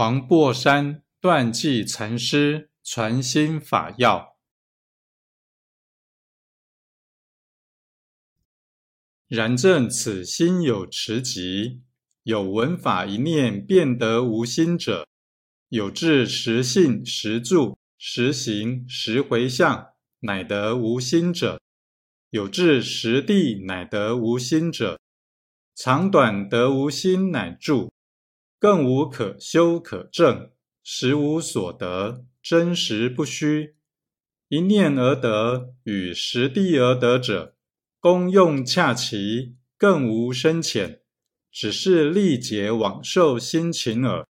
黄檗山断际禅师传心法要：然正此心有持疾，有闻法一念便得无心者，有志实信实住实行实回向，乃得无心者，有志实地乃得无心者，长短得无心乃住。更无可修可证，实无所得，真实不虚。一念而得，与实地而得者，功用恰齐，更无深浅，只是力竭往受心勤耳。